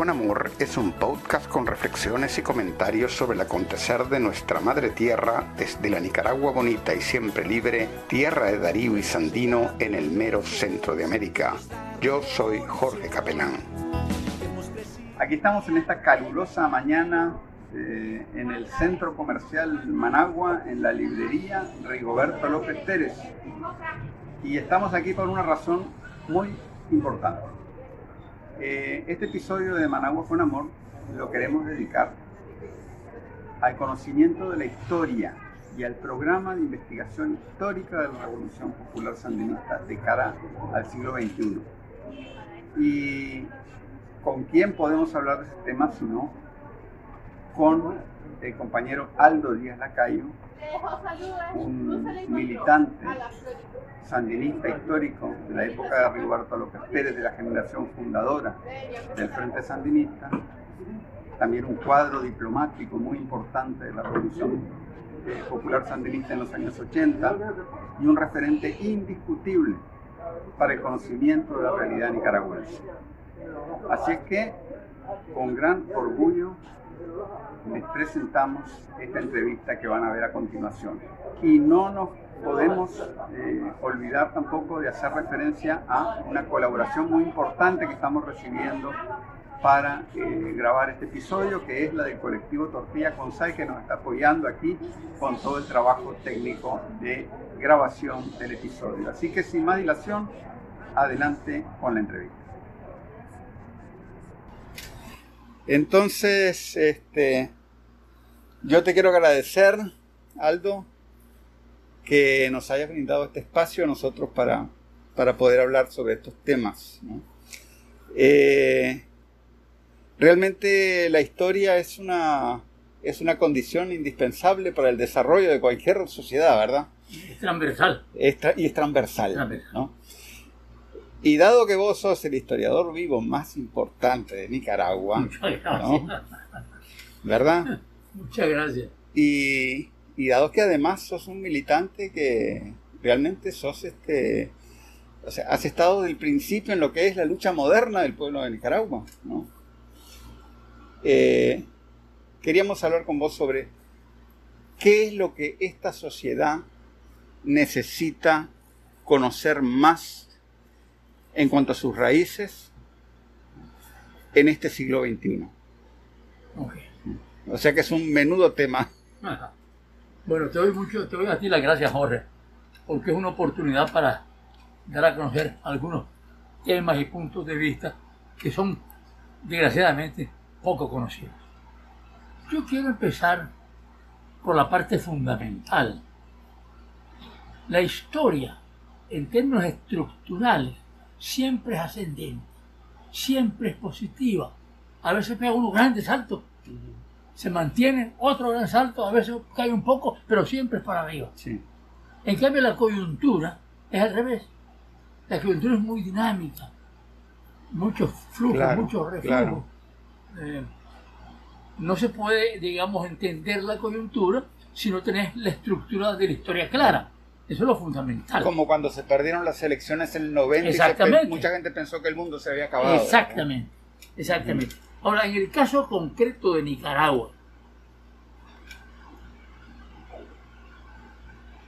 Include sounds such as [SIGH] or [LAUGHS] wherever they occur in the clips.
con Amor es un podcast con reflexiones y comentarios sobre el acontecer de nuestra madre tierra desde la Nicaragua bonita y siempre libre, tierra de Darío y Sandino en el mero centro de América. Yo soy Jorge Capelán. Aquí estamos en esta calurosa mañana eh, en el centro comercial Managua, en la librería Rigoberto López Pérez. Y estamos aquí por una razón muy importante. Eh, este episodio de Managua con Amor lo queremos dedicar al conocimiento de la historia y al programa de investigación histórica de la Revolución Popular Sandinista de cara al siglo XXI. ¿Y con quién podemos hablar de ese tema si no con el compañero Aldo Díaz Lacayo, un militante sandinista histórico de la época de Rigoberto López Pérez, de la generación fundadora del Frente Sandinista, también un cuadro diplomático muy importante de la Revolución Popular Sandinista en los años 80 y un referente indiscutible para el conocimiento de la realidad nicaragüense. Así es que, con gran orgullo, les presentamos esta entrevista que van a ver a continuación. Y no nos podemos eh, olvidar tampoco de hacer referencia a una colaboración muy importante que estamos recibiendo para eh, grabar este episodio, que es la del colectivo Tortilla Consal, que nos está apoyando aquí con todo el trabajo técnico de grabación del episodio. Así que sin más dilación, adelante con la entrevista. Entonces, este, yo te quiero agradecer, Aldo, que nos hayas brindado este espacio a nosotros para, para poder hablar sobre estos temas. Eh, realmente la historia es una, es una condición indispensable para el desarrollo de cualquier sociedad, ¿verdad? Es transversal. y es transversal. ¿no? Y dado que vos sos el historiador vivo más importante de Nicaragua, [LAUGHS] ¿verdad? Muchas gracias. Y, y, dado que además sos un militante que realmente sos este, o sea, has estado del principio en lo que es la lucha moderna del pueblo de Nicaragua, ¿no? Eh, queríamos hablar con vos sobre qué es lo que esta sociedad necesita conocer más en cuanto a sus raíces en este siglo XXI. O sea que es un menudo tema. Bueno, te doy mucho, te doy a ti las gracias, Jorge, porque es una oportunidad para dar a conocer algunos temas y puntos de vista que son, desgraciadamente, poco conocidos. Yo quiero empezar por la parte fundamental. La historia, en términos estructurales, siempre es ascendente, siempre es positiva. A veces pega unos grandes saltos, se mantiene otro gran salto, a veces cae un poco, pero siempre es para arriba. En cambio, la coyuntura es al revés. La coyuntura es muy dinámica, muchos flujos, muchos reflujos. Eh, no se puede, digamos, entender la coyuntura si no tenés la estructura de la historia clara. Eso es lo fundamental. Como cuando se perdieron las elecciones en el 90 Exactamente. mucha gente pensó que el mundo se había acabado. Exactamente, exactamente. Ahora, en el caso concreto de Nicaragua,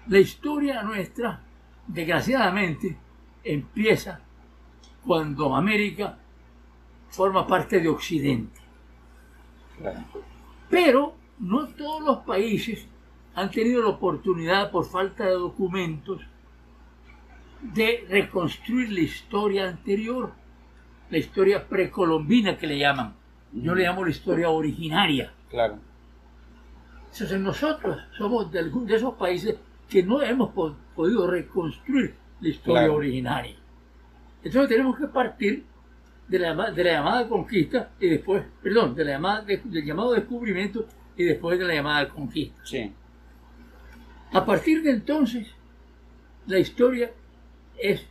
la historia nuestra, desgraciadamente, empieza cuando América forma parte de Occidente. Pero no todos los países han tenido la oportunidad, por falta de documentos, de reconstruir la historia anterior, la historia precolombina que le llaman. Yo le llamo la historia originaria. Claro. Entonces nosotros somos de, de esos países que no hemos podido reconstruir la historia originaria. Entonces tenemos que partir de la, de la llamada conquista y después, perdón, de la llamada del llamado descubrimiento y después de la llamada conquista. Sí. A partir de entonces, la historia es,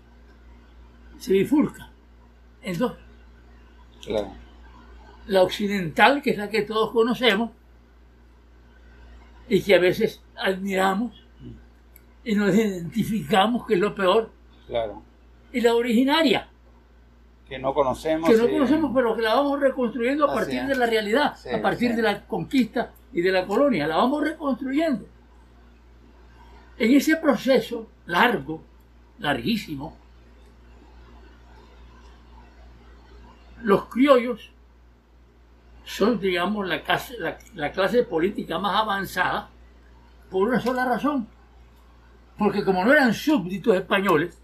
se bifurca en dos. La occidental, que es la que todos conocemos, y que a veces admiramos y nos identificamos, que es lo peor. Claro. Y la originaria, que no conocemos. Que no conocemos, pero que la vamos reconstruyendo a Así partir es. de la realidad, Sí, a partir sí. de la conquista y de la colonia. La vamos reconstruyendo. En ese proceso largo, larguísimo, los criollos son, digamos, la clase, la- la clase política más avanzada por una sola razón. Porque como no eran súbditos españoles,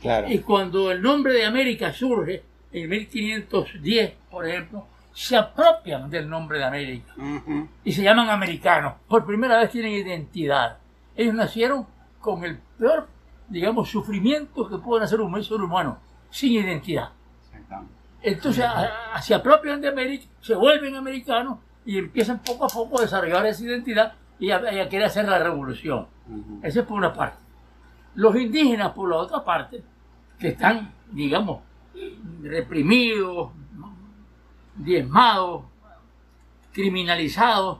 Claro. y cuando el nombre de América surge en 1510, por ejemplo, se apropian del nombre de América y se llaman americanos. Por primera vez tienen identidad. Ellos nacieron con el peor, digamos, sufrimiento que puede hacer un ser humano, sin identidad. Entonces a- a- se apropian de América, se vuelven americanos y empiezan poco a poco a desarrollar esa identidad y a, querer hacer la revolución. Eso es por una parte. Los indígenas, por la otra parte, que están, digamos, reprimidos, diezmados, criminalizados,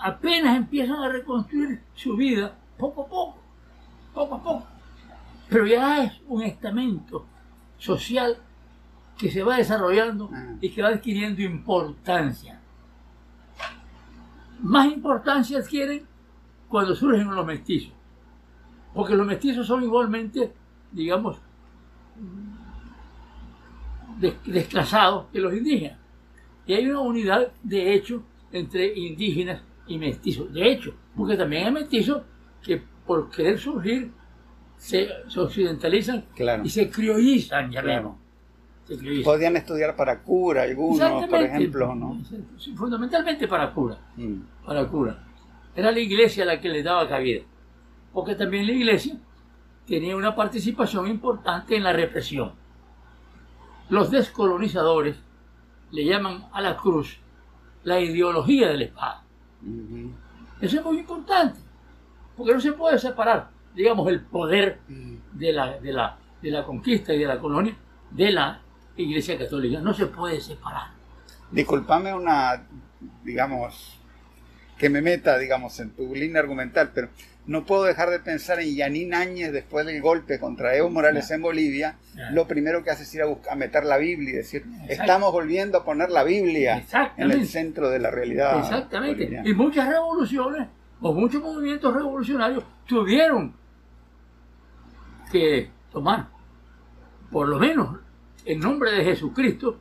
apenas empiezan a reconstruir su vida poco a poco, poco a poco. Pero ya es un estamento social que se va desarrollando y que va adquiriendo importancia. Más importancia adquieren cuando surgen los mestizos. Porque los mestizos son igualmente, digamos, desclasados que los indígenas. Y hay una unidad de hecho entre indígenas y mestizos. De hecho, porque también hay mestizos que por querer surgir se, se occidentalizan Claro. y se criollizan. Se criollizan. Podían estudiar para cura algunos, por ejemplo, ¿no? Fundamentalmente para cura Mm. para cura. Era la iglesia la que les daba cabida. Porque también la iglesia tenía una participación importante en la represión. Los descolonizadores le llaman a la cruz la ideología de la espada. Eso es muy importante. Porque no se puede separar, digamos, el poder de la, de la, de la conquista y de la colonia de la iglesia católica. No se puede separar. Disculpame una, digamos, que me meta, digamos, en tu línea argumental, pero no puedo dejar de pensar en Yanín Áñez después del golpe contra Evo Morales en Bolivia. Lo primero que hace es ir a, buscar, a meter la Biblia y decir, estamos volviendo a poner la Biblia en el centro de la realidad. Exactamente. boliviana. Y muchas revoluciones o muchos movimientos revolucionarios tuvieron que tomar, por lo menos, el nombre de Jesucristo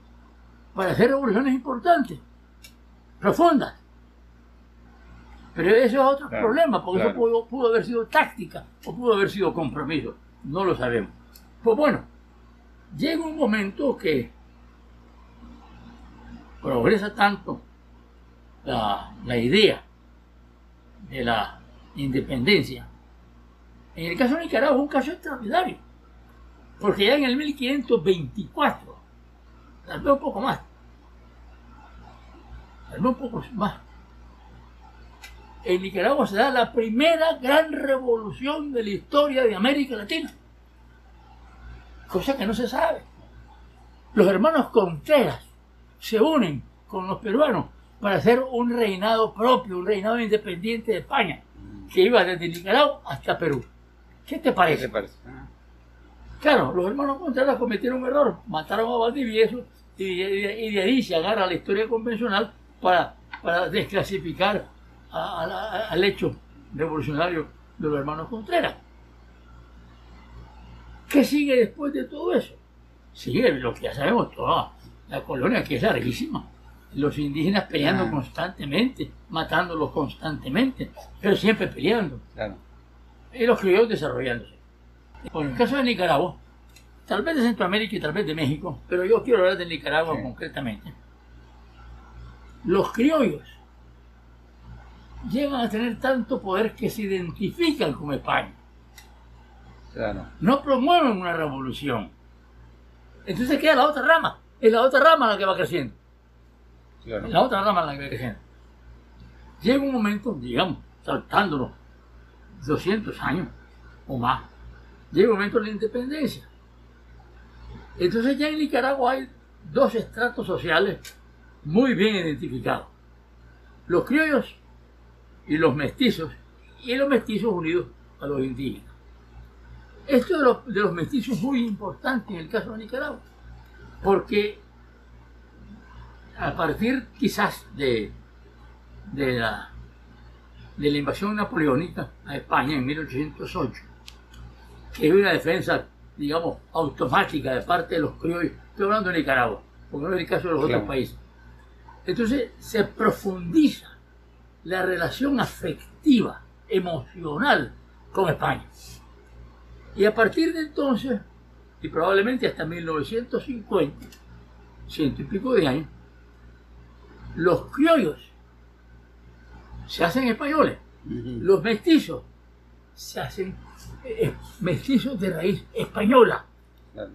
para hacer revoluciones importantes, profundas. Pero eso es otro Claro, problema, porque claro. eso pudo, pudo haber sido táctica o pudo haber sido compromiso. No lo sabemos. Pues bueno, llega un momento que progresa tanto la, la idea de la independencia. En el caso de Nicaragua es un caso extraordinario, porque ya en el 1524, tal vez un poco más, tal vez un poco más, en Nicaragua se da la primera gran revolución de la historia de América Latina, cosa que no se sabe. Los hermanos Contreras se unen con los peruanos para hacer un reinado propio, un reinado independiente de España, que iba desde Nicaragua hasta Perú. ¿Qué te ¿Qué parece? te parece? Ah, Claro, los hermanos Contreras cometieron un error, mataron a Valdivieso y, y- y de ahí se agarra la historia convencional para, para desclasificar a- a la- al hecho revolucionario de los hermanos Contreras. ¿Qué sigue después de todo eso? Sigue lo que ya sabemos toda la colonia que es larguísima. Los indígenas peleando Ah. constantemente, matándolos constantemente, pero siempre peleando claro. y los criollos desarrollándose. En el caso de Nicaragua, tal vez de Centroamérica y tal vez de México, pero yo quiero hablar de Nicaragua Sí. concretamente. Los criollos llegan a tener tanto poder que se identifican con España, Claro. no promueven una revolución. Entonces queda la otra rama, es la otra rama la que va creciendo. claro. La otra rama la que va creciendo. Llega un momento, digamos, saltándonos 200 años o más, llega un momento de la independencia. Entonces ya en Nicaragua hay dos estratos sociales muy bien identificados. Los criollos y los mestizos, y los mestizos unidos a los indígenas. Esto de los, de los mestizos es muy importante en el caso de Nicaragua, porque a partir quizás de, de, la, de la invasión napoleónica a España en 1808, que es una defensa, digamos, automática de parte de los criollos, estoy hablando de Nicaragua, porque no es el caso de los Claro. otros países. Entonces se profundiza la relación afectiva, emocional con España. Y a partir de entonces, y probablemente hasta 1950, ciento y pico de años, los criollos se hacen españoles, los mestizos se hacen eh, mestizos de raíz española. Claro.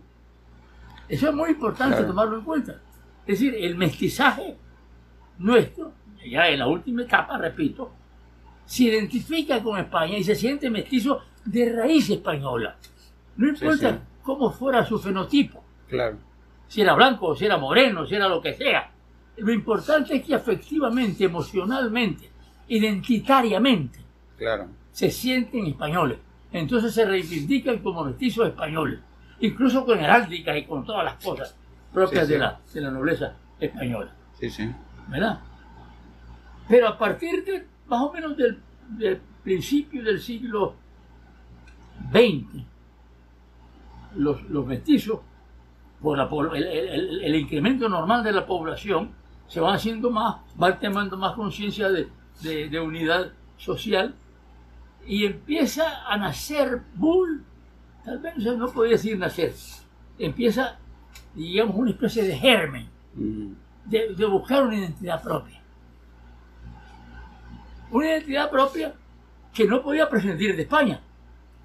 Eso es muy importante Claro. tomarlo en cuenta. Es decir, el mestizaje nuestro, ya en la última etapa, repito, se identifica con España y se siente mestizo de raíz española. No importa sí. cómo fuera su fenotipo, Claro. si era blanco, si era moreno, si era lo que sea. Lo importante es que afectivamente, emocionalmente, identitariamente, Claro. se sienten españoles. Entonces se reivindican como mestizos españoles, incluso con heráldica y con todas las cosas propias sí. De, la, de la nobleza española. Sí, sí. ¿verdad? Pero a partir de más o menos del, del principio del siglo XX, los, los mestizos, por la el, el- incremento normal de la población, se van haciendo más, van tomando más conciencia de, de- de unidad social y empieza a nacer bull, tal vez no podría decir nacer, empieza, digamos, una especie de germen de, de buscar una identidad propia. Una identidad propia que no podía prescindir de España,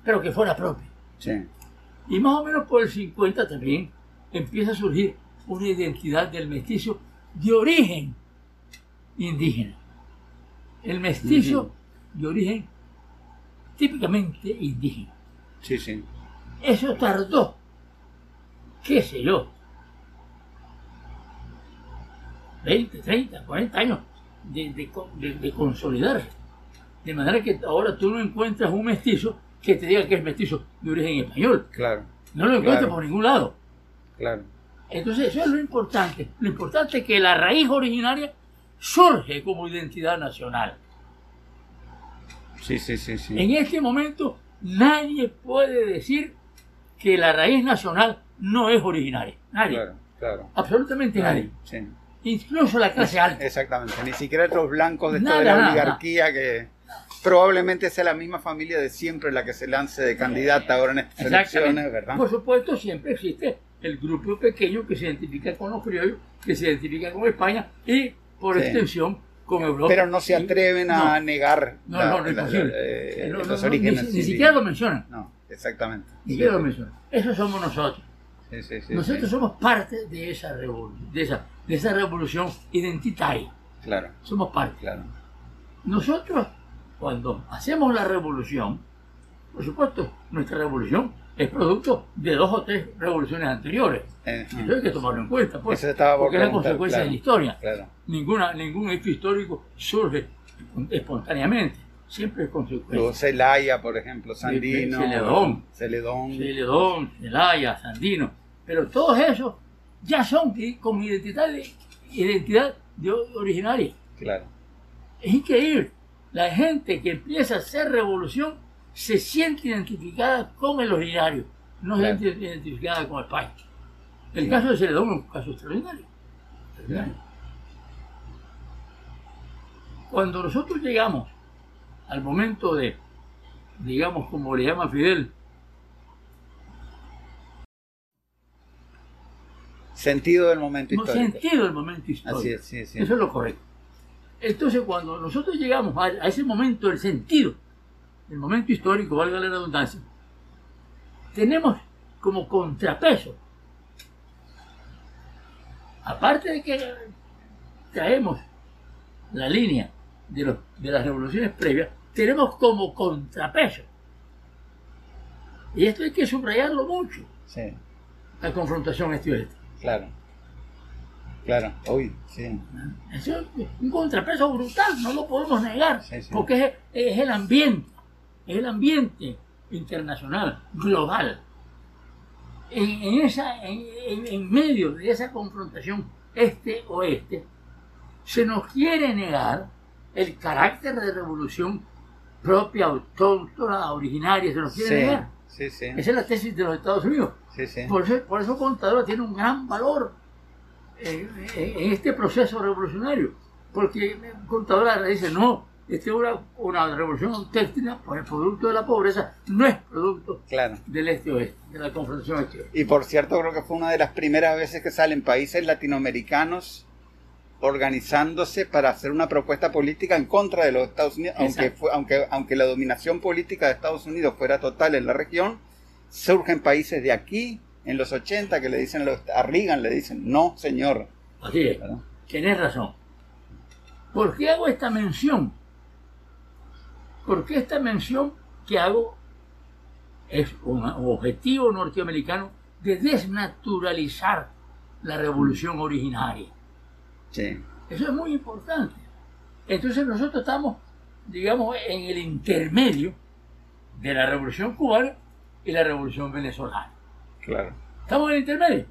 pero que fuera propia. Sí. Y más o menos por el 50 también empieza a surgir una identidad del mestizo de origen indígena. El mestizo de origen típicamente indígena. Sí, sí. Eso tardó, qué sé yo, 20, 30, 40 años de, de de- de consolidarse. De manera que ahora tú no encuentras un mestizo que te diga que es mestizo de origen español. Claro. No lo encuentras Claro. por ningún lado. Claro. Entonces eso es lo importante. Lo importante es que la raíz originaria surge como identidad nacional. Sí, sí, sí, sí. En este momento nadie puede decir que la raíz nacional no es originaria. Nadie. Claro, claro. Absolutamente nadie. Sí. Incluso la clase alta. Exactamente. Ni siquiera estos blancos de, Nada, de la oligarquía que probablemente sea la misma familia de siempre la que se lance de candidata ahora en estas elecciones, ¿verdad? Por supuesto, siempre existe el grupo pequeño que se identifica con los criollos, que se identifica con España y, por Sí. extensión, con Europa. Pero no se atreven a No. negar No, la- no, no es la- posible. eh, No, los orígenes. Ni, ni siquiera lo mencionan. No, exactamente. Ni Sí, siquiera lo sí. mencionan. Eso somos nosotros. Sí, nosotros somos parte de esa revolución, de esa, de esa revolución identitaria. Claro, Somos parte. claro. Nosotros, cuando hacemos la revolución, por supuesto, nuestra revolución es producto de dos o tres revoluciones anteriores. Eh, Eso hay que tomarlo en cuenta, pues, por porque es la consecuencia claro. de la historia. Claro. Ninguna, ningún hecho histórico surge espontáneamente, siempre es consecuencia. Celaya, por ejemplo, Sandino, Celedón. Celedón. Celedón, Celaya, Sandino, pero todos esos ya son con identidad, de- identidad de originaria. Claro, Es increíble. La gente que empieza a hacer revolución se siente identificada con el originario, no Claro. se siente identificada con España. El caso de Celedón es un caso extraordinario. Cuando nosotros llegamos al momento de, digamos, como le llama Fidel, Sentido del momento histórico. sentido del momento histórico. Así es, sí, sí. Eso es lo correcto. Entonces, cuando nosotros llegamos a, a ese momento, el sentido, el momento histórico, valga la redundancia, tenemos como contrapeso, aparte de que traemos la línea de, los- de las revoluciones previas, tenemos como contrapeso, y esto hay que subrayarlo mucho, Sí, la confrontación este-oeste. Claro. Claro, uy, sí. Eso es un contrapeso brutal, no lo podemos negar, Sí, sí. porque es, es el ambiente, es el ambiente internacional, global. En, esa, en, en medio de esa confrontación este-oeste, se nos quiere negar el carácter de revolución propia, autóctona, originaria, se nos quiere negar. Esa es la tesis de los Estados Unidos. Por, eso, por eso Contadora tiene un gran valor en, este proceso revolucionario. Porque Contadora dice, no, esta es una, una revolución auténtica, pues el producto de la pobreza no es producto del este-oeste, de la confrontación este Y por cierto, creo que fue una de las primeras veces que salen países latinoamericanos organizándose para hacer una propuesta política en contra de los Estados Unidos, aunque, aunque, aunque la dominación política de Estados Unidos fuera total en la región, surgen países de aquí, en los 80, que le dicen a Reagan, le dicen, no, señor. Así es, tienes razón. ¿Por qué hago esta mención? Porque esta mención que hago es un objetivo norteamericano de desnaturalizar la revolución originaria. Eso es muy importante. Entonces nosotros estamos, digamos, en el intermedio de la revolución cubana y la revolución venezolana. Claro. Estamos en el intermedio.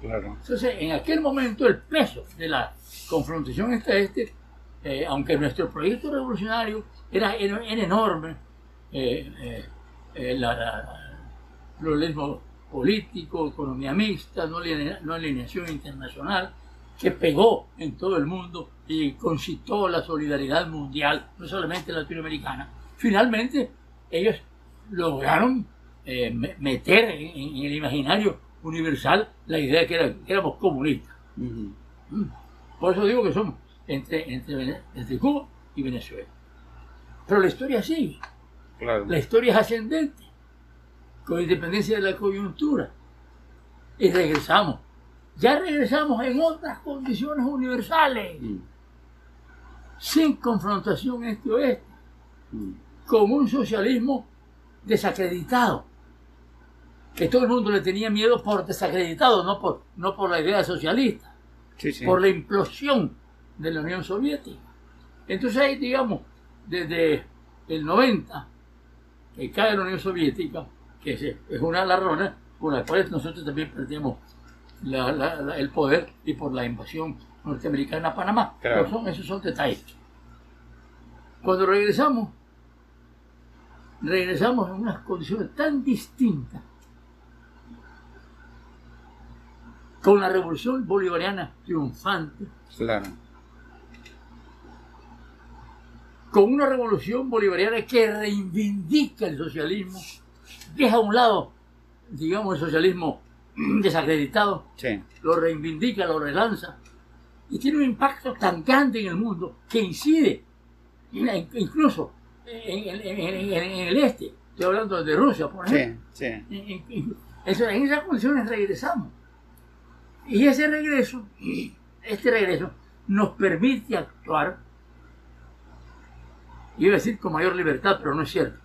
Claro. Entonces, en aquel momento el peso de la confrontación este-este, eh, aunque nuestro proyecto revolucionario era, era, enorme, eh, eh, el pluralismo político, economía mixta, no, no alineación internacional, que pegó en todo el mundo y concitó la solidaridad mundial, no solamente latinoamericana. Finalmente, ellos lograron eh, meter en, el imaginario universal la idea de que, éramos comunistas. Mm. Por eso digo que somos entre, entre, Cuba y Venezuela. Pero la historia sigue. La historia es ascendente, con independencia de la coyuntura. Y regresamos ya regresamos en otras condiciones universales, mm. sin confrontación este-oeste, mm. con un socialismo desacreditado, que todo el mundo le tenía miedo por desacreditado, no por, no por la idea socialista, por la implosión de la Unión Soviética. Entonces ahí, digamos, desde el 90, que cae la Unión Soviética, que es una de las razones por las cuales también perdimos el poder y por la invasión norteamericana a Panamá. Pero son, esos son detalles. Cuando regresamos, regresamos en unas condiciones tan distintas con la revolución bolivariana triunfante. Claro. Con una revolución bolivariana que reivindica el socialismo, deja a un lado, digamos, el socialismo [CLEARS THROAT] desacreditado, lo reivindica, lo relanza, y tiene un impacto tan grande en el mundo que incide incluso en, el este. Estoy hablando de Rusia, por ejemplo. En, esas condiciones regresamos. Y ese regreso, [CLEARS THROAT] este regreso, nos permite actuar, iba a decir con mayor libertad, pero no es cierto,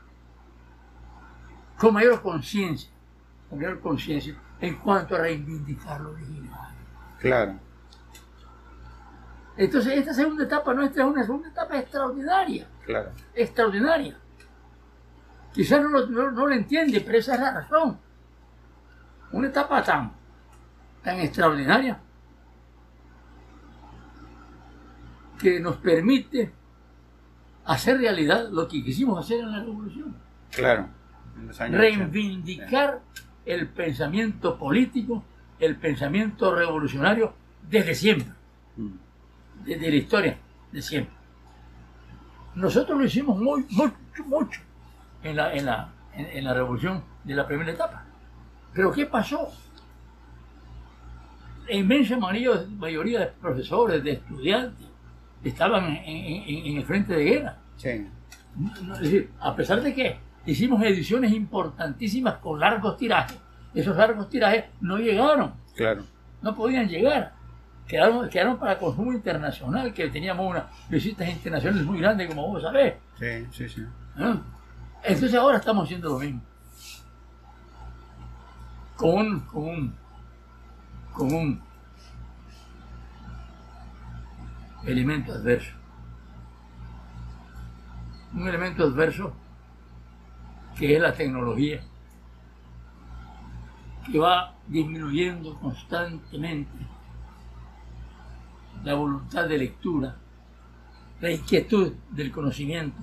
con mayor conciencia, con mayor conciencia en cuanto a reivindicar lo original. Claro. Entonces, esta segunda etapa nuestra es una segunda etapa extraordinaria. Claro. Extraordinaria. Quizás no lo, no, entiende, pero esa es la razón. Una etapa tan, tan extraordinaria que nos permite hacer realidad lo que quisimos hacer en la revolución. Claro. Reivindicar el pensamiento político, el pensamiento revolucionario desde siempre, mm. desde la historia de siempre. Nosotros lo hicimos muy, mucho, mucho en la, en la, en, la revolución de la primera etapa. Pero ¿qué pasó? La inmensa mayoría, de profesores, de estudiantes, estaban en, el frente de guerra. Es decir, a pesar de que hicimos ediciones importantísimas con largos tirajes. Esos largos tirajes no llegaron. Claro. No podían llegar. Quedaron, quedaron para consumo internacional, que teníamos unas visitas internacionales muy grandes, como vos sabés. Sí, sí, sí. ¿Ah? Entonces ahora estamos haciendo lo mismo. Con un, con un, con un elemento adverso. Un elemento adverso que es la tecnología, que va disminuyendo constantemente la voluntad de lectura, la inquietud del conocimiento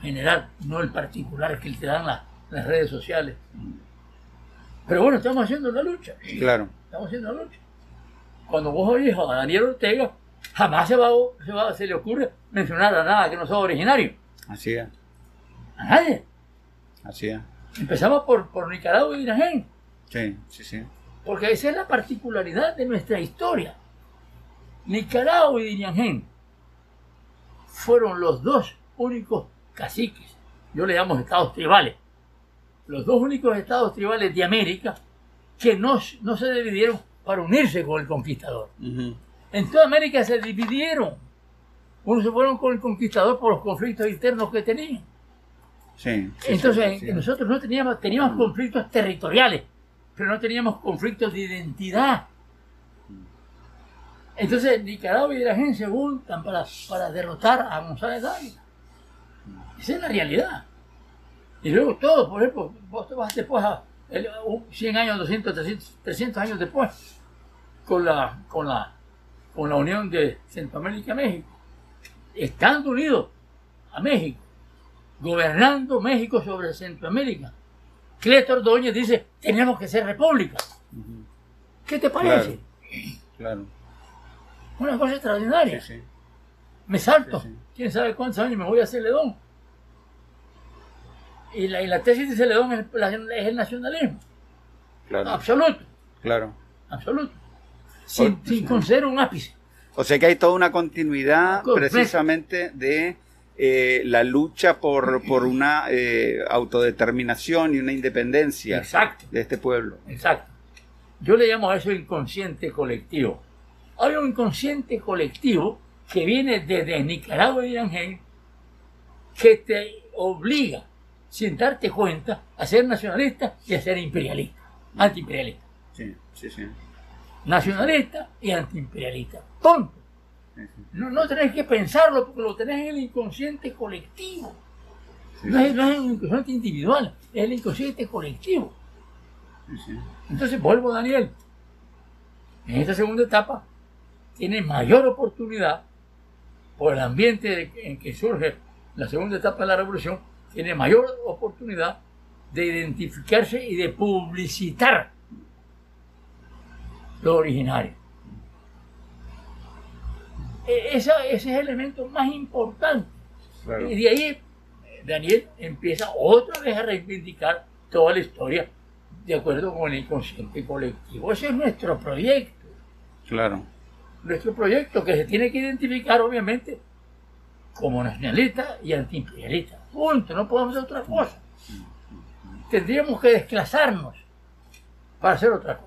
general, no el particular que te dan las redes sociales. Pero bueno, estamos haciendo la lucha. Claro. Estamos haciendo la lucha. Cuando vos oís a Daniel Ortega, jamás se, va, se, va, se le ocurre mencionar a nada que no sea originario. Así es. A nadie. Así es. Empezamos por, por Nicaragua y Irán. Sí, sí, sí. Porque esa es la particularidad de nuestra historia. Nicaragua y Diriangén fueron los dos únicos caciques, yo le llamo estados tribales, los dos únicos estados tribales de América que no, no se dividieron para unirse con el conquistador. En toda América se dividieron. Unos se fueron con el conquistador por los conflictos internos que tenían. Sí, Entonces, nosotros no teníamos, teníamos conflictos territoriales, pero no teníamos conflictos de identidad. Entonces, Nicaragua y la gente se juntan para, para derrotar a González Dávila. Esa es la realidad. Y luego todo, por ejemplo, vos te vas después a 100 años, 200, 300, 300 años después, con la, con la, con la unión de Centroamérica y México, estando unidos a México, gobernando México sobre Centroamérica. Cleto Ordóñez dice, tenemos que ser república. ¿Qué te parece? Claro. Una cosa extraordinaria. Me salto. ¿Quién sabe cuántos años me voy a hacer ledón? Y la, y la tesis de Celedón es, es, el nacionalismo. Claro. Absoluto. Claro. Absoluto. Sin, sin conceder un ápice. O sea que hay toda una continuidad precisamente de eh, la lucha por, por una eh, autodeterminación y una independencia Exacto. de este pueblo. Exacto. Yo le llamo a eso inconsciente colectivo. Hay un inconsciente colectivo que viene desde Nicaragua y Ángel que te obliga sin darte cuenta, a ser nacionalista y a ser imperialista, antiimperialista. Sí, sí, sí. Nacionalista y antiimperialista. Tonto. No, no tenés que pensarlo porque lo tenés en el inconsciente colectivo. no, es, no, es, el inconsciente individual, es el inconsciente colectivo. Entonces vuelvo, Daniel. En esta segunda etapa tiene mayor oportunidad por el ambiente en que surge la segunda etapa de la revolución tiene mayor oportunidad de identificarse y de publicitar lo originario. E, ese es el elemento más importante. Y de ahí Daniel empieza otra vez a reivindicar toda la historia de acuerdo con el inconsciente colectivo. Ese es nuestro proyecto. Claro. Nuestro proyecto que se tiene que identificar, obviamente, como nacionalista y antiimperialista. Punto, no podemos hacer otra cosa. Tendríamos que desclasarnos para hacer otra cosa.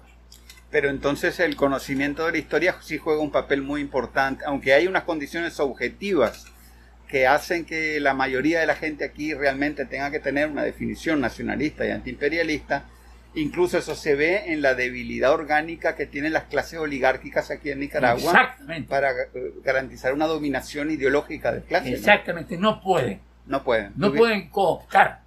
Pero entonces el conocimiento de la historia sí juega un papel muy importante, aunque hay unas condiciones objetivas que hacen que la mayoría de la gente aquí realmente tenga que tener una definición nacionalista y antiimperialista. Incluso eso se ve en la debilidad orgánica que tienen las clases oligárquicas aquí en Nicaragua para eh, garantizar una dominación ideológica de clase. Exactamente, no, no pueden. No pueden. No pueden cooptar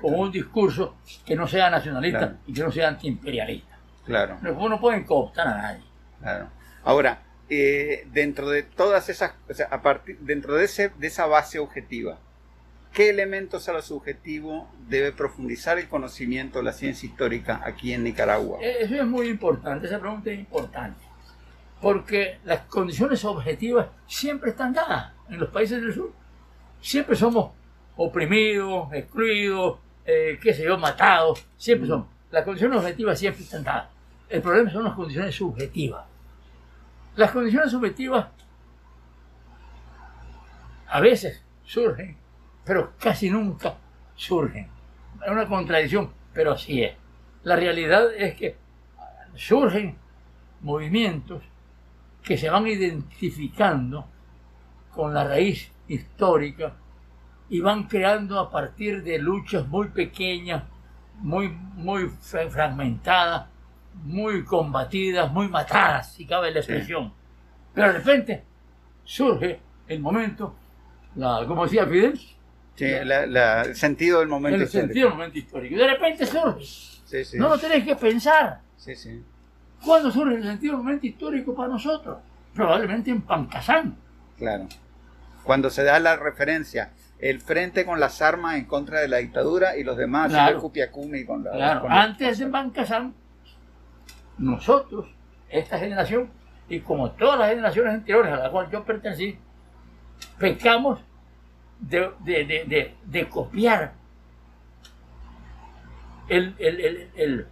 con un discurso que no sea nacionalista y que no sea antiimperialista. Claro. No, no pueden cooptar a nadie. Claro. Ahora, eh, dentro de todas esas, o sea, a partir, dentro de, ese, de esa base objetiva, ¿qué elementos a lo subjetivo debe profundizar el conocimiento de la ciencia histórica aquí en Nicaragua? Eh, eso es muy importante, esa pregunta es importante, porque las condiciones objetivas siempre están dadas en los países del sur. Siempre somos oprimidos, excluidos, eh, qué sé yo, matados, siempre son. Las condiciones objetivas siempre están dadas. El problema son las condiciones subjetivas. Las condiciones subjetivas a veces surgen, pero casi nunca surgen. Es una contradicción, pero así es. La realidad es que surgen movimientos que se van identificando con la raíz histórica y van creando a partir de luchas muy pequeñas, muy, muy fragmentadas, muy combatidas, muy matadas, si cabe la expresión. Pero de repente surge el momento, la, como decía Fidel, Sí, la- la- el sentido del momento el histórico. sentido del momento histórico. Y de repente surge. Sí, sí. No lo tenés que pensar. Sí, sí. ¿Cuándo surge el sentido del momento histórico para nosotros? Probablemente en Pancasán. Claro. Cuando se da la referencia, el frente con las armas en contra de la dictadura y los demás Claro. el Cupiacumi con la. Claro, con antes de Pancasán, nosotros, esta generación, y como todas las generaciones anteriores a las cuales yo pertenecí, pecamos de, de- de- de- copiar el, el- el- el-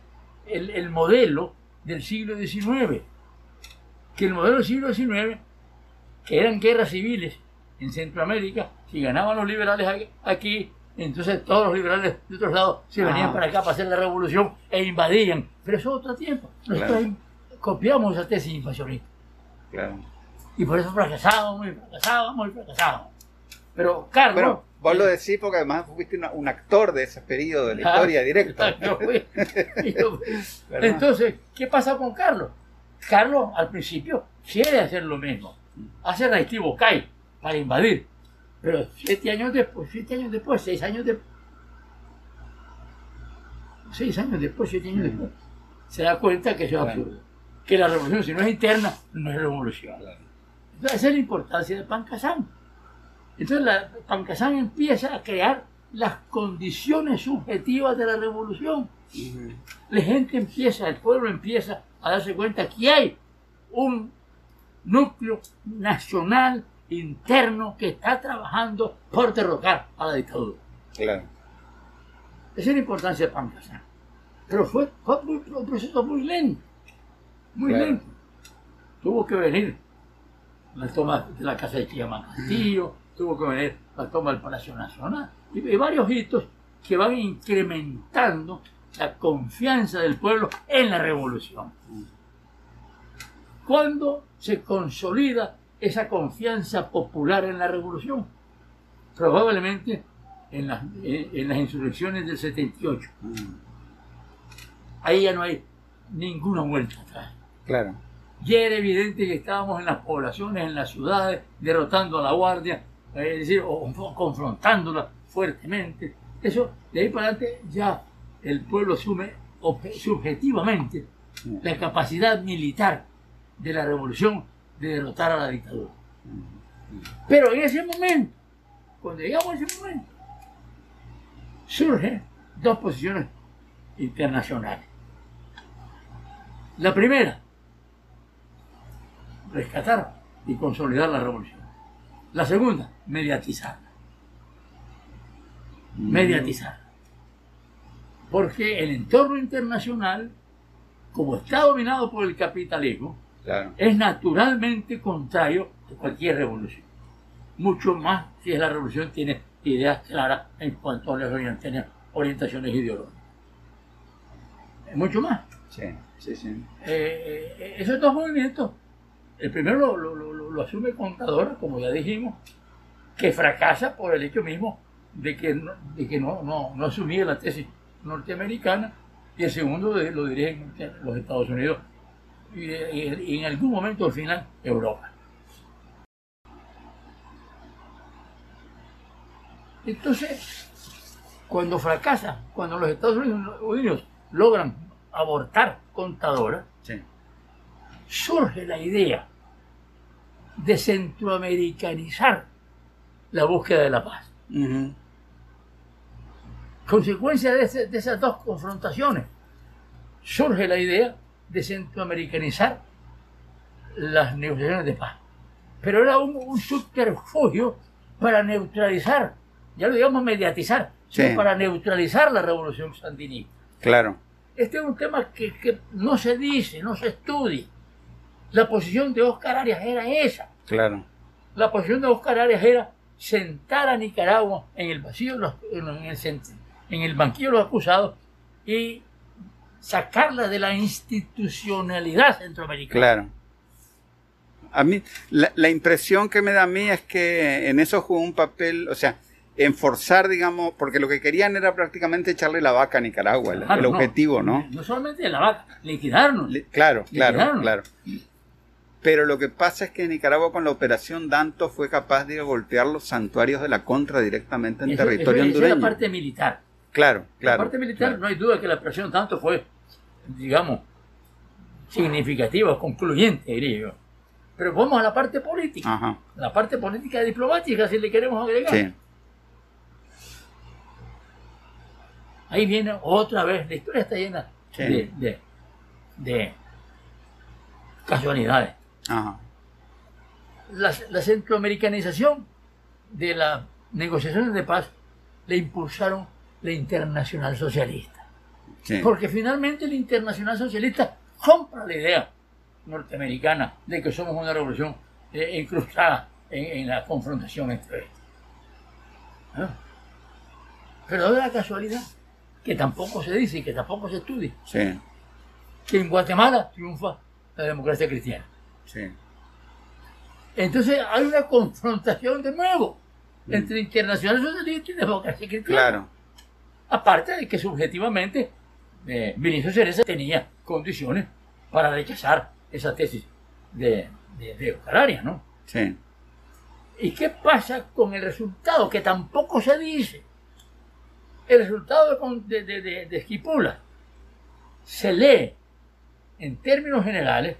el- el modelo del siglo XIX. Que el modelo del siglo XIX, que eran guerras civiles en Centroamérica, si ganaban los liberales aquí, entonces todos los liberales de otros lados se venían Ah. para acá para hacer la revolución e invadían. Pero eso es otro tiempo. Nosotros Claro. copiamos esa tesis invasionista. Claro. Y por eso fracasábamos y fracasábamos y fracasábamos. Pero Carlos... Vos lo decís porque además fuiste una- un actor de ese periodo de la Ah, historia directo. [LAUGHS] yo fui. Yo- ¿Verdad? [LAUGHS] Entonces, ¿qué pasa con Carlos? Carlos al principio quiere hacer lo mismo. Hace reactivo CAI para invadir. Pero siete años después, siete años después, seis años después, seis años después, siete años después, se da cuenta que eso es absurdo. Que la revolución, si no es interna, no es revolución. Claro. Entonces, esa es la importancia de Pancasán. Entonces, la, Pancasán empieza a crear las condiciones subjetivas de la revolución. La gente empieza, el pueblo empieza a darse cuenta que hay un núcleo nacional interno que está trabajando por derrocar a la dictadura. Claro. Esa es la importancia de Pancasán. Pero fue, fue muy- un proceso muy lento, muy Claro. lento. Tuvo que venir la toma de la casa de Chillama Castillo, tuvo que venir la toma del Palacio Nacional, y, y varios hitos que van incrementando la confianza del pueblo en la revolución. ¿Cuándo se consolida esa confianza popular en la revolución? Probablemente en las, en- en las insurrecciones del 78. Ujú. Ahí ya no hay ninguna vuelta atrás. Claro. Ya era evidente que estábamos en las poblaciones, en las ciudades, derrotando a la guardia, eh, es decir, o, o confrontándola fuertemente. Eso, de ahí para adelante, ya el pueblo asume subjetivamente la capacidad militar de la revolución de derrotar a la dictadura. Pero en ese momento, cuando llegamos a ese momento, surgen dos posiciones internacionales. La primera, rescatar y consolidar la revolución. La segunda, mediatizarla. Mediatizarla. Porque el entorno internacional, como está dominado por el capitalismo, Claro. es naturalmente contrario a cualquier revolución. Mucho más si es la revolución tiene ideas claras en cuanto a las orientaciones, ideológicas. Mucho más. Sí, sí, sí. Eh, eh, esos dos movimientos, el primero lo, lo- lo- lo- lo asume Contadora, como ya dijimos, que fracasa por el hecho mismo de que no, de que no, no, no asumía la tesis norteamericana, y el segundo de- lo dirigen los Estados Unidos y, y- y en algún momento al final Europa. Entonces, cuando fracasa, cuando los Estados Unidos, logran abortar Contadora, Sí. surge la idea de centroamericanizar la búsqueda de la paz. Consecuencia de, ese- de esas dos confrontaciones, surge la idea de centroamericanizar las negociaciones de paz. Pero era un, un subterfugio para neutralizar, ya lo digamos mediatizar, sino Sí. para neutralizar la revolución sandinista. Claro. Este es un tema que, que no se dice, no se estudia. La posición de Oscar Arias era esa. Claro. La posición de Oscar Arias era sentar a Nicaragua en el vacío, en el, en el banquillo de los acusados y sacarla de la institucionalidad centroamericana. Claro. A mí, la, la impresión que me da a mí es que en eso jugó un papel, o sea, en forzar, digamos, porque lo que querían era prácticamente echarle la vaca a Nicaragua, el, objetivo, ¿no? No solamente la vaca, liquidarnos. Li- Claro, claro, claro. Pero lo que pasa es que Nicaragua con la operación Danto fue capaz de golpear los santuarios de la contra directamente en Eso- territorio eso- esa hondureño. es la parte militar. Claro, claro. la parte militar claro. no hay duda que la operación tanto fue, digamos, significativa, concluyente, diría yo. Pero vamos a la parte política. Ajá. La parte política y diplomática, si le queremos agregar. Sí, Ahí viene otra vez, la historia está llena Sí. de, de- de casualidades. ajá. La, la centroamericanización de las negociaciones de paz le impulsaron la internacional socialista. Sí. Porque finalmente la internacional socialista compra la idea norteamericana de que somos una revolución eh, incrustada en, en la confrontación entre estos. ¿Ah? Pero da la casualidad que tampoco se dice y que tampoco se estudia Sí, que en Guatemala triunfa la democracia cristiana. sí. Entonces hay una confrontación de nuevo entre internacional socialista y democracia cristiana. Claro. Aparte de que subjetivamente eh, Vinicio Cereza tenía condiciones para rechazar esa tesis de, de, de ¿no? Sí. ¿Y qué pasa con el resultado? Que tampoco se dice. El resultado de, de- de- de Esquipula se lee en términos generales,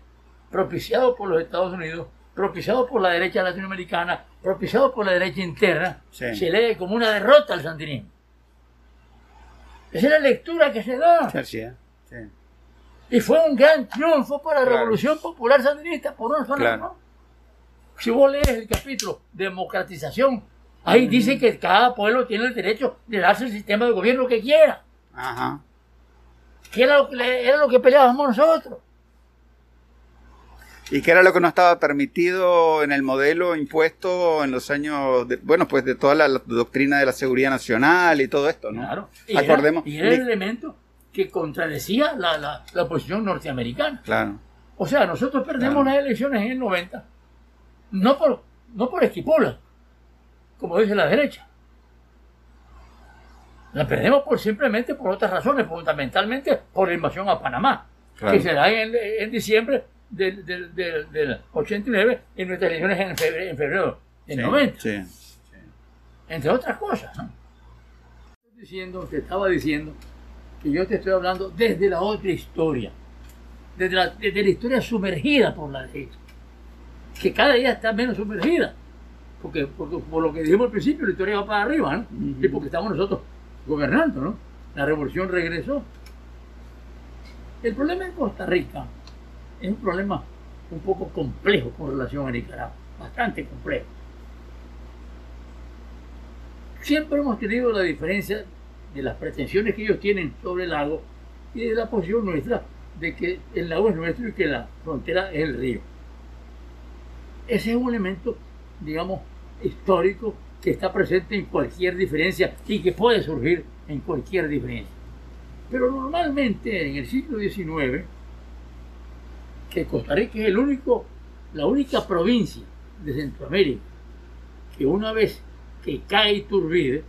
propiciado por los Estados Unidos, propiciado por la derecha latinoamericana, propiciado por la derecha interna, Sí. se lee como una derrota al sandinismo. Esa es la lectura que se da. Sí. Sí. Y fue un gran triunfo para la Claro. Revolución Popular Sandinista, por una sola Claro. razón. Si vos lees el capítulo Democratización, ahí dice que cada pueblo tiene el derecho de darse el sistema de gobierno que quiera. Ajá. Que era lo que, era lo que peleábamos nosotros. ¿Y qué era lo que no estaba permitido en el modelo impuesto en los años, de- bueno, pues de toda la, la doctrina de la seguridad nacional y todo esto, ¿no? Claro. Y Acordemos. Era, y era el elemento que contradecía la, la, la posición norteamericana. Claro. O sea, nosotros perdemos Claro. las elecciones en el 90, no por, no por Esquipola, como dice la derecha. La perdemos por simplemente por otras razones, fundamentalmente por la invasión a Panamá, Claro. que se da en, en diciembre del, del, del, del 89 y nuestras elecciones en febrero, en febrero del Sí, 90, Sí. entre otras cosas. ¿no? Estoy Diciendo, te estaba diciendo que yo te estoy hablando desde la otra historia, desde la, desde la historia sumergida por la derecha, que cada día está menos sumergida, porque, porque por lo que dijimos al principio, la historia va para arriba. Y porque estamos nosotros gobernando, ¿no? La revolución regresó. El problema en Costa Rica es un problema un poco complejo con relación a Nicaragua, bastante complejo. Siempre hemos tenido la diferencia de las pretensiones que ellos tienen sobre el lago y de la posición nuestra de que el lago es nuestro y que la frontera es el río. Ese es un elemento, digamos, histórico que está presente en cualquier diferencia y que puede surgir en cualquier diferencia. Pero normalmente en el siglo XIX, que Costa Rica es el único, la única provincia de Centroamérica que una vez que cae Iturbide,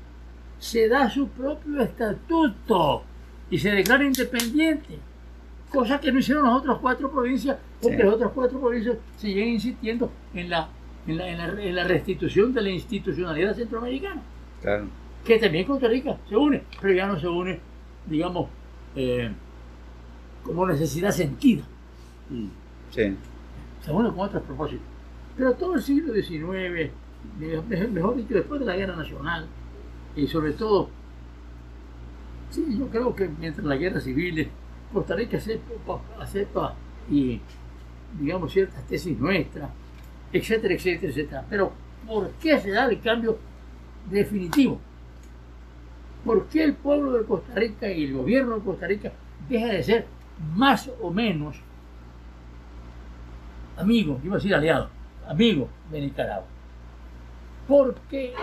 se da su propio estatuto y se declara independiente. Cosa que no hicieron las otras cuatro provincias, porque Sí. las otras cuatro provincias siguen insistiendo en la, en la, en la- en la restitución de la institucionalidad centroamericana Claro. que también Costa Rica se une, pero ya no se une, digamos, eh, como necesidad sentida. Sí. se une con otros propósitos. Pero todo el siglo XIX, me- me- mejor dicho, después de la guerra nacional, y sobre todo, sí, yo creo que mientras la guerra civil, Costa Rica acepta, acepta y, digamos, ciertas tesis nuestras, etcétera, etcétera, etcétera. Pero, ¿por qué se da el cambio definitivo? ¿Por qué el pueblo de Costa Rica y el gobierno de Costa Rica deja de ser más o menos amigo, iba a decir aliado, amigo de Nicaragua? Porque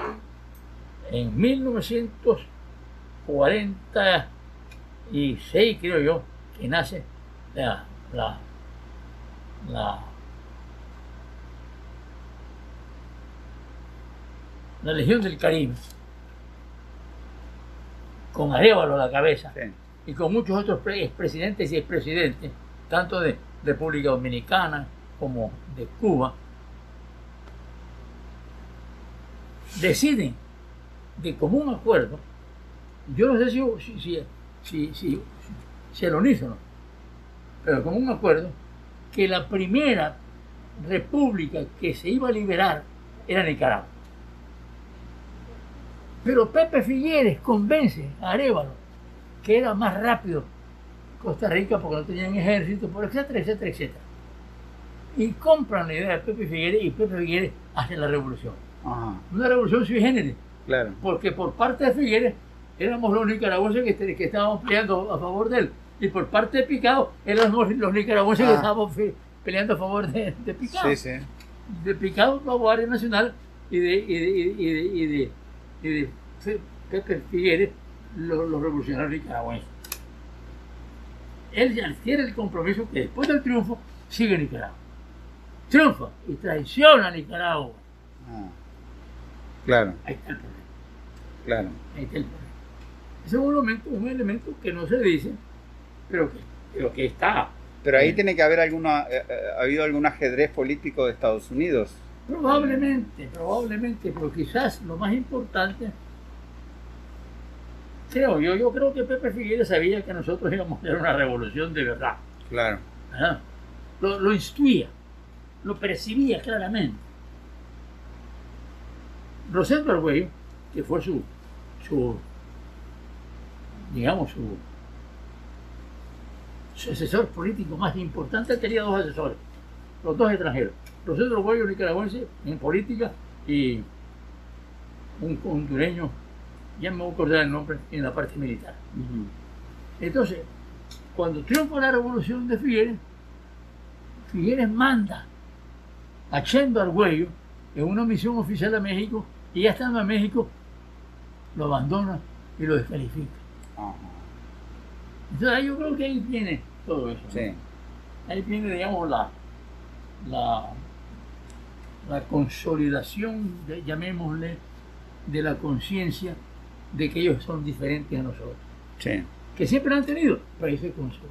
en 1946, creo yo, que nace la, la, la, la Legión del Caribe, con Arevalo a la cabeza Sí. y con muchos otros pre- expresidentes y expresidentes, tanto de República Dominicana como de Cuba deciden de común acuerdo, yo no sé si, si, si, si, si el unísono, pero como un acuerdo, que la primera república que se iba a liberar era Nicaragua. Pero Pepe Figueres convence a Arevalo que era más rápido Costa Rica porque no tenían ejército, etcétera, etcétera, etcétera. Y compran la idea de Pepe Figueres y Pepe Figueres hace la revolución. Una revolución sui generis. Claro. Porque por parte de Figueres éramos los nicaragüenses que, que estábamos peleando a favor de él. Y por parte de Picado éramos los nicaragüenses que ah. estábamos peleando a favor de, de Picado. Sí, sí. De Picado, la Guardia Nacional y de, y de, y de, y de, Pepe Figueres, los, los revolucionarios nicaragüenses. Él adquiere el compromiso que después del triunfo sigue Nicaragua. Triunfa y traiciona a Nicaragua. Ah. Claro. Ahí está el problema. Claro. Ahí está el problema. Ese es un elemento, un elemento que no se dice, pero que, pero que está. Pero ahí tiene que haber alguna, eh, eh, ha habido algún ajedrez político de Estados Unidos. Probablemente, probablemente, pero quizás lo más importante, creo yo, yo creo que Pepe Figueres sabía que nosotros íbamos a hacer una revolución de verdad. Claro. Lo, lo instruía, lo percibía claramente. Rosendo Argüello, que fue su, su digamos, su, su asesor político más importante, tenía dos asesores, los dos extranjeros. Rosendo Argüello, nicaragüense, en política, y un hondureño, ya me voy a acordar el nombre, en la parte militar. Entonces, cuando triunfa la revolución de Figueres, Figueres manda a Chendo Argüello en una misión oficial a México y ya estando en México, lo abandona y lo descalifica. Entonces yo creo que ahí viene todo eso. Ahí viene, digamos, la, la, la consolidación, llamémosle, de la conciencia de que ellos son diferentes a nosotros. Que siempre han tenido, pero ahí se consolida.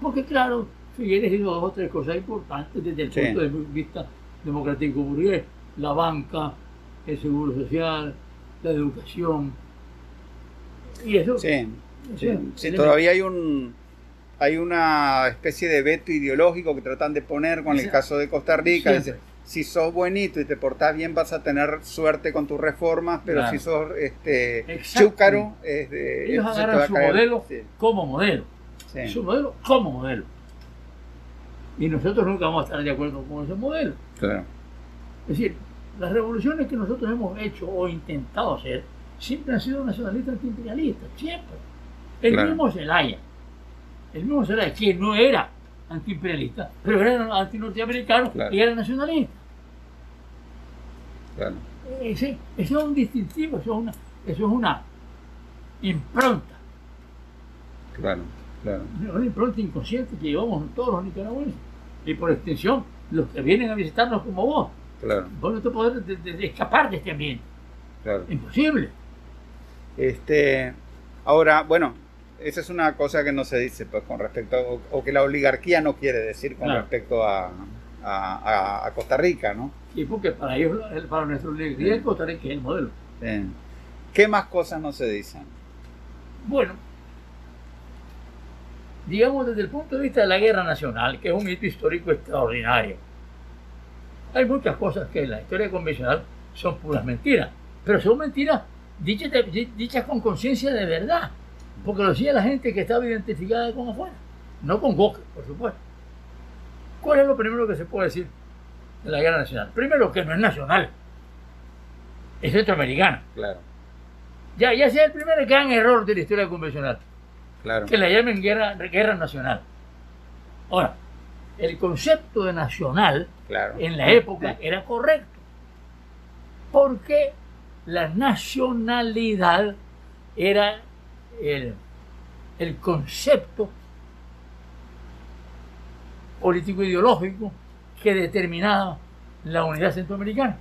Porque claro, Figueres hizo dos o tres cosas importantes desde el punto de vista democrático burgués. La banca, el seguro social, la educación. Y eso. Sí, sí, todavía hay un hay una especie de veto ideológico que tratan de poner con el caso de Costa Rica. Dice, si sos buenito y te portás bien vas a tener suerte con tus reformas, pero si sos este chúcaro, es de, ellos agarran su modelo como modelo. Su modelo como modelo. Y nosotros nunca vamos a estar de acuerdo con ese modelo. Claro. Es decir, las revoluciones que nosotros hemos hecho o intentado hacer siempre han sido nacionalistas antiimperialistas, siempre. El mismo Zelaya, el mismo Zelaya, que no era antiimperialista, pero era anti-norteamericano y era nacionalista. Claro. Ese, eso es un distintivo, eso es una, eso es una impronta. Claro, claro. Una impronta inconsciente que llevamos todos los nicaragüenses. Y por extensión, los que vienen a visitarnos como vos. Claro. Vos no te podés escapar de este ambiente. Claro. Imposible. Este, ahora, bueno, esa es una cosa que no se dice pues con respecto, o, que la oligarquía no quiere decir con respecto a, a, Costa Rica, ¿no? Y porque para ellos, para nuestra oligarquía, Costa Rica es el modelo. ¿Qué más cosas no se dicen? Bueno, digamos desde el punto de vista de la guerra nacional, que es un hito histórico extraordinario hay muchas cosas que en la historia convencional son puras mentiras, pero son mentiras dichas, con conciencia de verdad, porque lo decía la gente que estaba identificada con afuera, no con Goke, por supuesto. ¿Cuál es lo primero que se puede decir de la guerra nacional? Primero, que no es nacional, es centroamericana. Claro. Ya, ya sea el primer gran error de la historia convencional. Claro. Que la llamen guerra, guerra nacional. Ahora, el concepto de nacional en la época era correcto. Porque la nacionalidad era el, el concepto político-ideológico que determinaba la unidad centroamericana.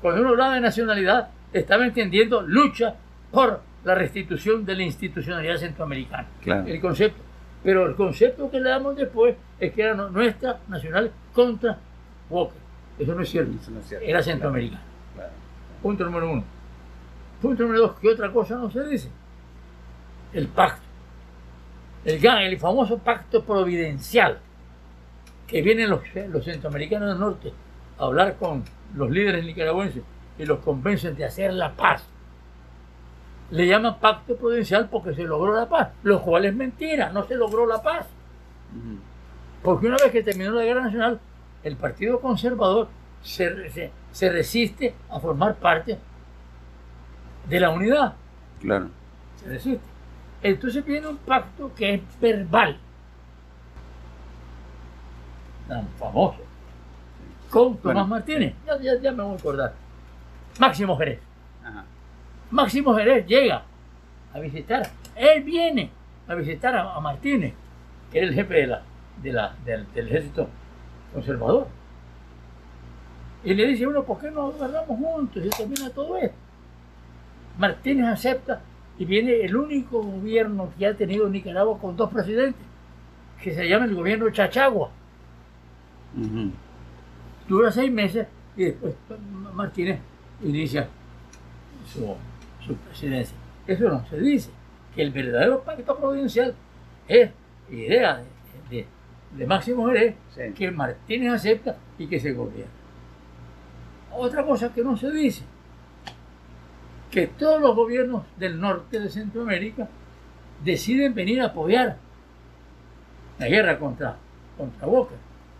Cuando uno hablaba de nacionalidad, estaba entendiendo lucha por la restitución de la institucionalidad centroamericana. El concepto pero el concepto que le damos después es que era nuestra nacional contra Walker. Eso no es cierto. No es cierto. Era centroamericano. Claro. Punto número uno. Punto número dos, ¿qué otra cosa no se dice? El pacto. El, el famoso pacto providencial. Que vienen los, los centroamericanos del norte a hablar con los líderes nicaragüenses y los convencen de hacer la paz. Le llaman pacto providencial porque se logró la paz, lo cual es mentira, no se logró la paz. Porque una vez que terminó la guerra nacional, el Partido Conservador se, se- se resiste a formar parte de la unidad. Claro. Se resiste. Entonces viene un pacto que es verbal, tan famoso, con Tomás Bueno. Martínez. Ya, ya- ya me voy a acordar. Máximo Jerez. Máximo Jerez llega a visitar, él viene a visitar a, a Martínez, que era el jefe de la, de la- del, del ejército conservador. Y le dice, bueno, ¿por qué no guardamos juntos y termina todo esto? Martínez acepta y viene el único gobierno que ha tenido Nicaragua con dos presidentes, que se llama el gobierno Chachagua. Ujú. Dura seis meses y después Martínez inicia su, su presidencia. Eso no se dice. Que el verdadero pacto providencial es idea de, de- de Máximo Jerez Sí. que Martínez acepta y que se gobierna. Otra cosa que no se dice, que todos los gobiernos del norte de Centroamérica deciden venir a apoyar la guerra contra, contra Boca,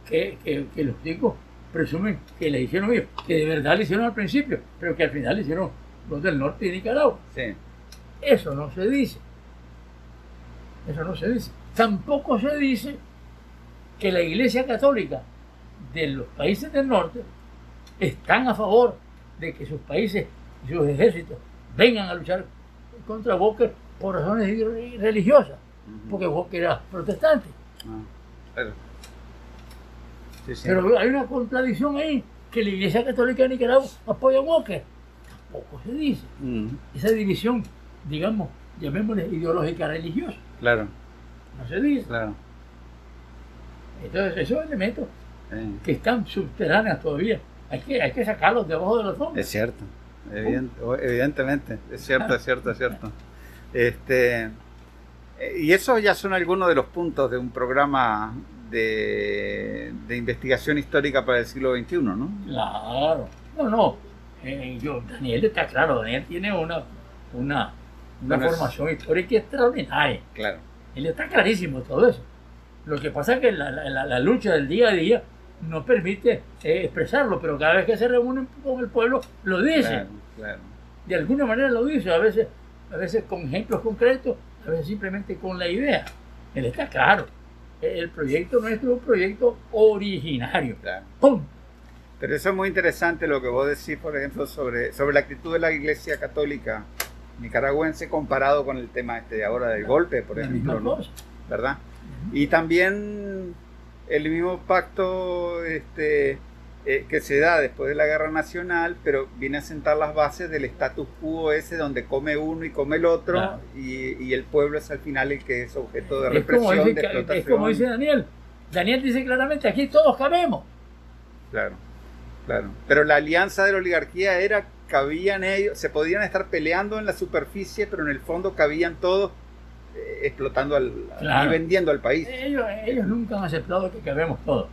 que, que- que los chicos presumen que le hicieron ellos, que de verdad le hicieron al principio, pero que al final le hicieron los del norte de Nicaragua. Sí. Eso no se dice. Eso no se dice. Tampoco se dice que la Iglesia Católica de los países del norte están a favor de que sus países y sus ejércitos vengan a luchar contra Walker por razones religiosas, porque Walker era protestante. Ah, claro. Sí, sí. Pero hay una contradicción ahí, que la Iglesia Católica de Nicaragua apoya a Walker. Tampoco se dice. Esa división, digamos, llamémosle ideológica religiosa, Claro, no se dice. claro. Entonces, esos elementos que están subterráneos todavía, hay que, hay que sacarlos debajo de los hombros. Es cierto, evident- evidentemente, es cierto, es cierto, es cierto. [LAUGHS] Este, eh, y esos ya son algunos de los puntos de un programa de, de investigación histórica para el siglo XXI, ¿no? Claro. No, no. Eh, yo, Daniel está claro, Daniel tiene una, una, una Bueno, es- formación histórica extraordinaria. Claro, Él está clarísimo todo eso. Lo que pasa es que la, la- la- lucha del día a día no permite eh, expresarlo, pero cada vez que se reúnen con el pueblo lo dice. claro, claro. De alguna manera lo dice, a veces, a veces con ejemplos concretos, a veces simplemente con la idea. Él está claro. El proyecto nuestro es un proyecto originario. claro. ¡Pum! Pero eso es muy interesante lo que vos decís, por ejemplo, sobre, sobre la actitud de la Iglesia Católica nicaragüense comparado con el tema este de ahora del golpe, por ejemplo, ¿no? ¿verdad? Y también el mismo pacto este, eh, que se da después de la guerra nacional, pero viene a sentar las bases del status quo ese donde come uno y come el otro Claro. y, y el pueblo es al final el que es objeto de Es como, represión, dice, de es explotación. como dice Daniel. Daniel dice claramente, aquí todos cabemos. Claro, claro. Pero la alianza de la oligarquía era, cabían ellos, se podían estar peleando en la superficie, pero en el fondo cabían todos eh, explotando al, Claro. y vendiendo al país. Ellos, ellos nunca han aceptado que cabemos todos.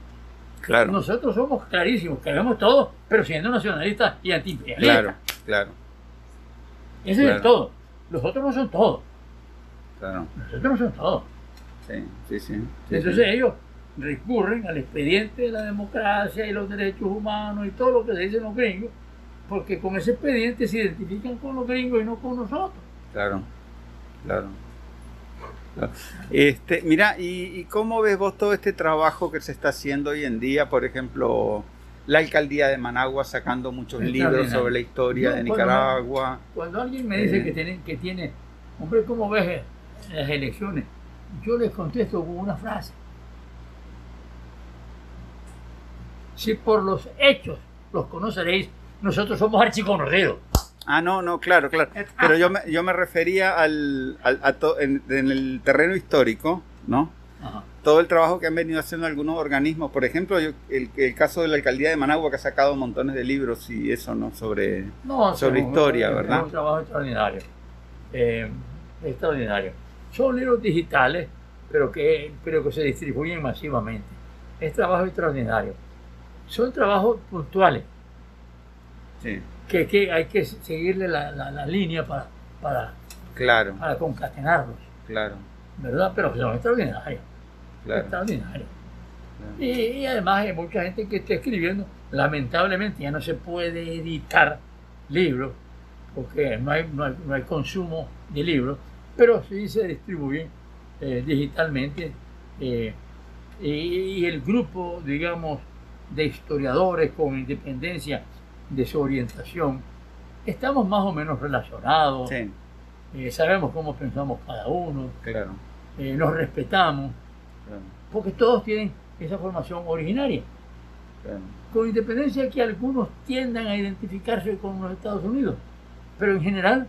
Claro, Nosotros somos clarísimos, cabemos todos, pero siendo nacionalistas y antiimperialistas. claro, claro, Ese es claro. el todo. Los otros no son todos. claro. Los otros no son todos. Sí, sí, sí. sí, Entonces sí. ellos recurren al expediente de la democracia y los derechos humanos y todo lo que se dicen los gringos, porque con ese expediente se identifican con los gringos y no con nosotros. Claro, claro. Claro. Este, mira, ¿y, y cómo ves vos todo este trabajo que se está haciendo hoy en día? Por ejemplo, la alcaldía de Managua sacando muchos libros sobre la historia de Nicaragua. Cuando alguien me dice Eh. que, tiene, que tiene, hombre, ¿cómo ves las elecciones? Yo les contesto con una frase. Si por los hechos los conoceréis, nosotros somos archiconocidos. Ah, no, no, claro, claro. Pero yo me, yo me refería al, al- a to- en, en el terreno histórico, ¿no? Ajá. todo el trabajo que han venido haciendo algunos organismos, por ejemplo, el, el, caso de la alcaldía de Managua que ha sacado montones de libros y eso, ¿no? Sobre, sobre historia, ¿verdad? Es un trabajo extraordinario. Eh, extraordinario. Son libros digitales, pero que, pero que se distribuyen masivamente. Es trabajo extraordinario. Son trabajos puntuales. Sí. Que, que hay que seguirle la, la, línea para, para, claro. para concatenarlos. Claro. ¿Verdad? Pero son extraordinarios. Extraordinario. Y, además hay mucha gente que está escribiendo. Lamentablemente ya no se puede editar libros porque no hay, no hay, consumo de libros, pero sí se distribuye eh, digitalmente. Eh, y, el grupo, digamos, de historiadores con independencia de su orientación, estamos más o menos relacionados. Eh, sabemos cómo pensamos cada uno. Claro. nos respetamos porque todos tienen esa formación originaria. Con independencia de que algunos tiendan a identificarse con los Estados Unidos, pero en general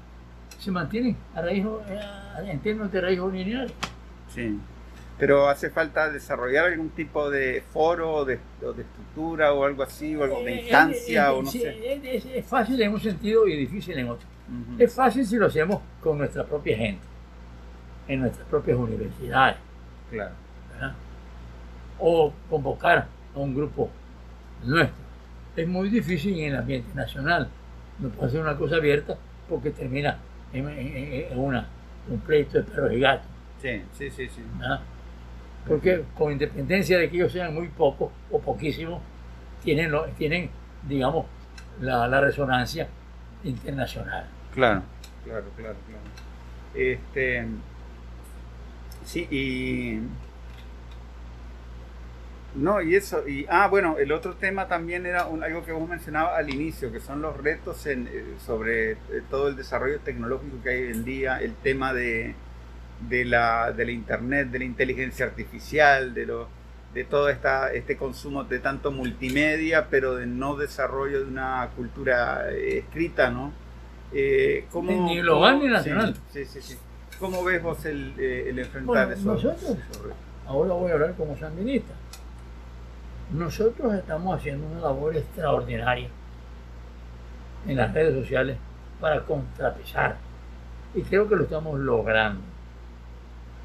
se mantienen a raíz, en términos de raíz originaria. Sí, pero hace falta desarrollar algún tipo de foro de, de estructura o algo así, o algo de eh, instancia, o no sé. Es, fácil en un sentido y difícil en otro. Es fácil si lo hacemos con nuestra propia gente, en nuestras propias universidades. Claro o convocar a un grupo nuestro. Es muy difícil en el ambiente nacional. No puede ser una cosa abierta porque termina en, una, un pleito de perros y gatos. Sí, sí, sí, sí. Porque con independencia de que ellos sean muy pocos o poquísimos, tienen, tienen digamos, la, la resonancia internacional. Claro, claro, claro, claro. Este, sí, y no, y eso, y ah, bueno, el otro tema también era algo que vos mencionabas al inicio, que son los retos en, eh, sobre eh, todo el desarrollo tecnológico que hay hoy en día, el tema de, de, la, de la internet, de la inteligencia artificial, de lo, de todo esta, este consumo de tanto multimedia, pero de no desarrollo de una cultura eh, escrita, ¿no? ¿cómo, ni global ni nacional. Sí, sí, sí, ¿Cómo ves vos el, el enfrentar eso? Nosotros, ahora voy a hablar como sandinista nosotros estamos haciendo una labor extraordinaria en las redes sociales para contrapesar. Y creo que lo estamos logrando.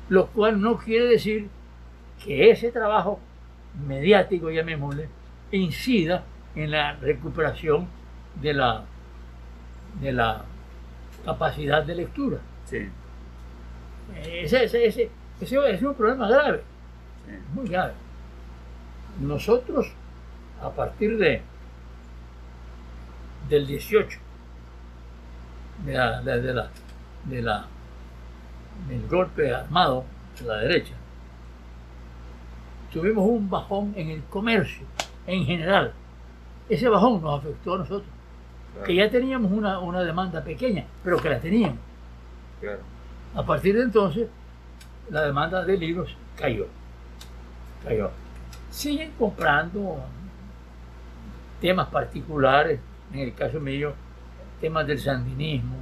Lo cual no quiere decir que ese trabajo mediático, llamémosle, incida en la recuperación de la, de la capacidad de lectura. Sí. Ese, ese, ese, ese es un problema grave, muy grave nosotros, a partir de del 18, de la, de, la, de la, del golpe armado de la derecha, tuvimos un bajón en el comercio en general. Ese bajón nos afectó a nosotros, que ya teníamos una, una, demanda pequeña, pero que la teníamos. A partir de entonces, la demanda de libros cayó. Cayó siguen comprando temas particulares, en el caso mío, temas del sandinismo,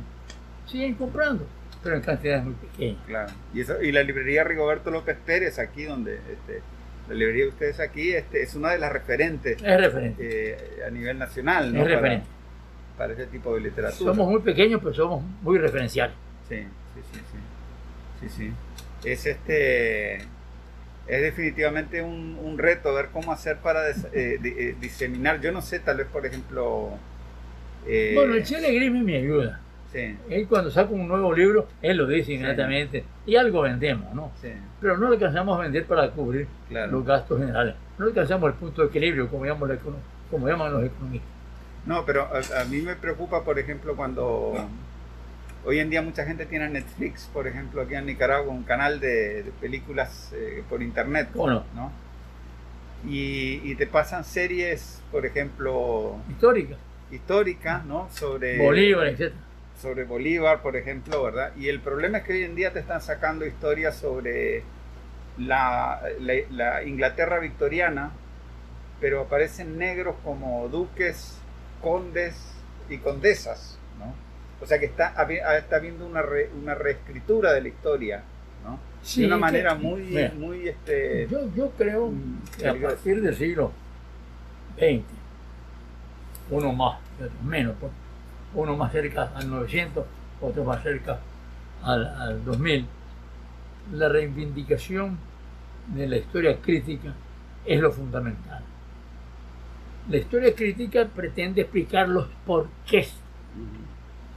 siguen comprando, pero en cantidades muy pequeñas. Claro. Y, eso, y la librería Rigoberto López Pérez, aquí donde este, la librería de ustedes aquí, este, es una de las referentes. Es referente. Eh, a nivel nacional, ¿no? Es referente. Para, ese tipo de literatura. Somos muy pequeños, pero somos muy referenciales. Sí, sí, sí, sí. Sí, sí. Es este es definitivamente un, reto ver cómo hacer para eh, eh, diseminar. Yo no sé, tal vez, por ejemplo... Eh, bueno, el Chile Grismi me ayuda. Sí. Él cuando saca un nuevo libro, él lo dice inmediatamente. Y algo vendemos, ¿no? Sí. Pero no alcanzamos a vender para cubrir los gastos generales. No alcanzamos el punto de equilibrio, como llaman, como llaman los economistas. No, pero a, a, mí me preocupa, por ejemplo, cuando Hoy en día mucha gente tiene Netflix, por ejemplo, aquí en Nicaragua, un canal de, películas eh, por internet. Bueno. ¿no? Y, te pasan series, por ejemplo... Históricas. Históricas, ¿no? Sobre... Bolívar, etc. Sobre Bolívar, por ejemplo, ¿verdad? Y el problema es que hoy en día te están sacando historias sobre la, la Inglaterra victoriana, pero aparecen negros como duques, condes y condesas o sea que está, está habiendo una, una reescritura de la historia, ¿no? de una manera muy, muy este, yo, yo creo mm, que a partir del siglo XX, uno más, menos, pues, uno más cerca al 900, otro más cerca al, al 2000, la reivindicación de la historia crítica es lo fundamental. La historia crítica pretende explicar los porqués.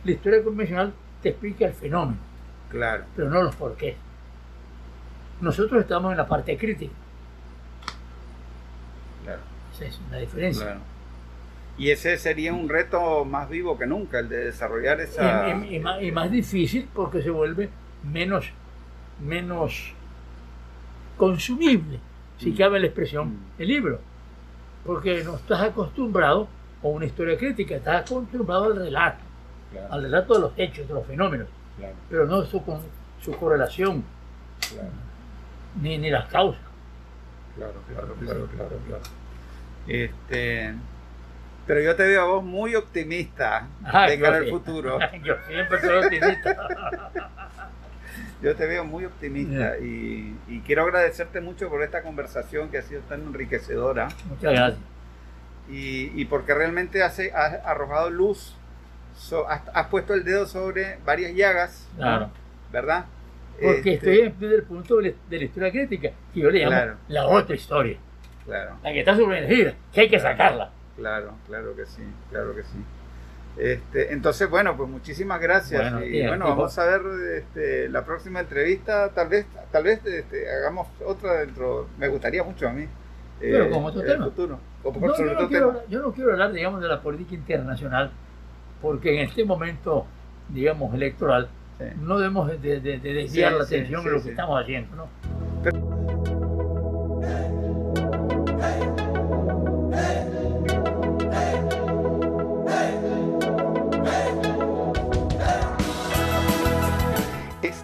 La historia convencional te explica el fenómeno, claro. pero no los porqués. Nosotros estamos en la parte crítica. Claro. Esa es una diferencia. Claro. Y ese sería un reto más vivo que nunca, el de desarrollar esa... Y, y, más, difícil porque se vuelve menos, menos consumible, si mm. cabe la expresión, mm. el libro. Porque no estás acostumbrado a una historia crítica, estás acostumbrado al relato, al relato de los hechos, de los fenómenos, pero no su, su correlación, ni, ni las causas. Claro, claro, claro, claro, claro. Este, pero yo te veo a vos muy optimista de cara al futuro. [LAUGHS] yo siempre soy optimista. [LAUGHS] yo te veo muy optimista y, quiero agradecerte mucho por esta conversación que ha sido tan enriquecedora. Muchas gracias. Y, porque realmente has, arrojado luz, has, puesto el dedo sobre varias llagas, claro. ¿verdad? Porque este, estoy desde el punto de la, historia crítica, que yo le llamo la otra historia. Claro. La que está sumergida, que hay que sacarla. Claro, claro que sí, claro que sí. Este, entonces, bueno, pues muchísimas gracias. y bueno, vamos a ver este, la próxima entrevista. Tal vez, tal vez este, hagamos otra dentro. Me gustaría mucho a mí. Pero eh, como otro tema. Futuro. yo, no quiero, yo, no quiero, hablar, digamos, de la política internacional, porque en este momento, digamos, electoral, no debemos de, desviar la atención de lo que estamos haciendo, ¿no?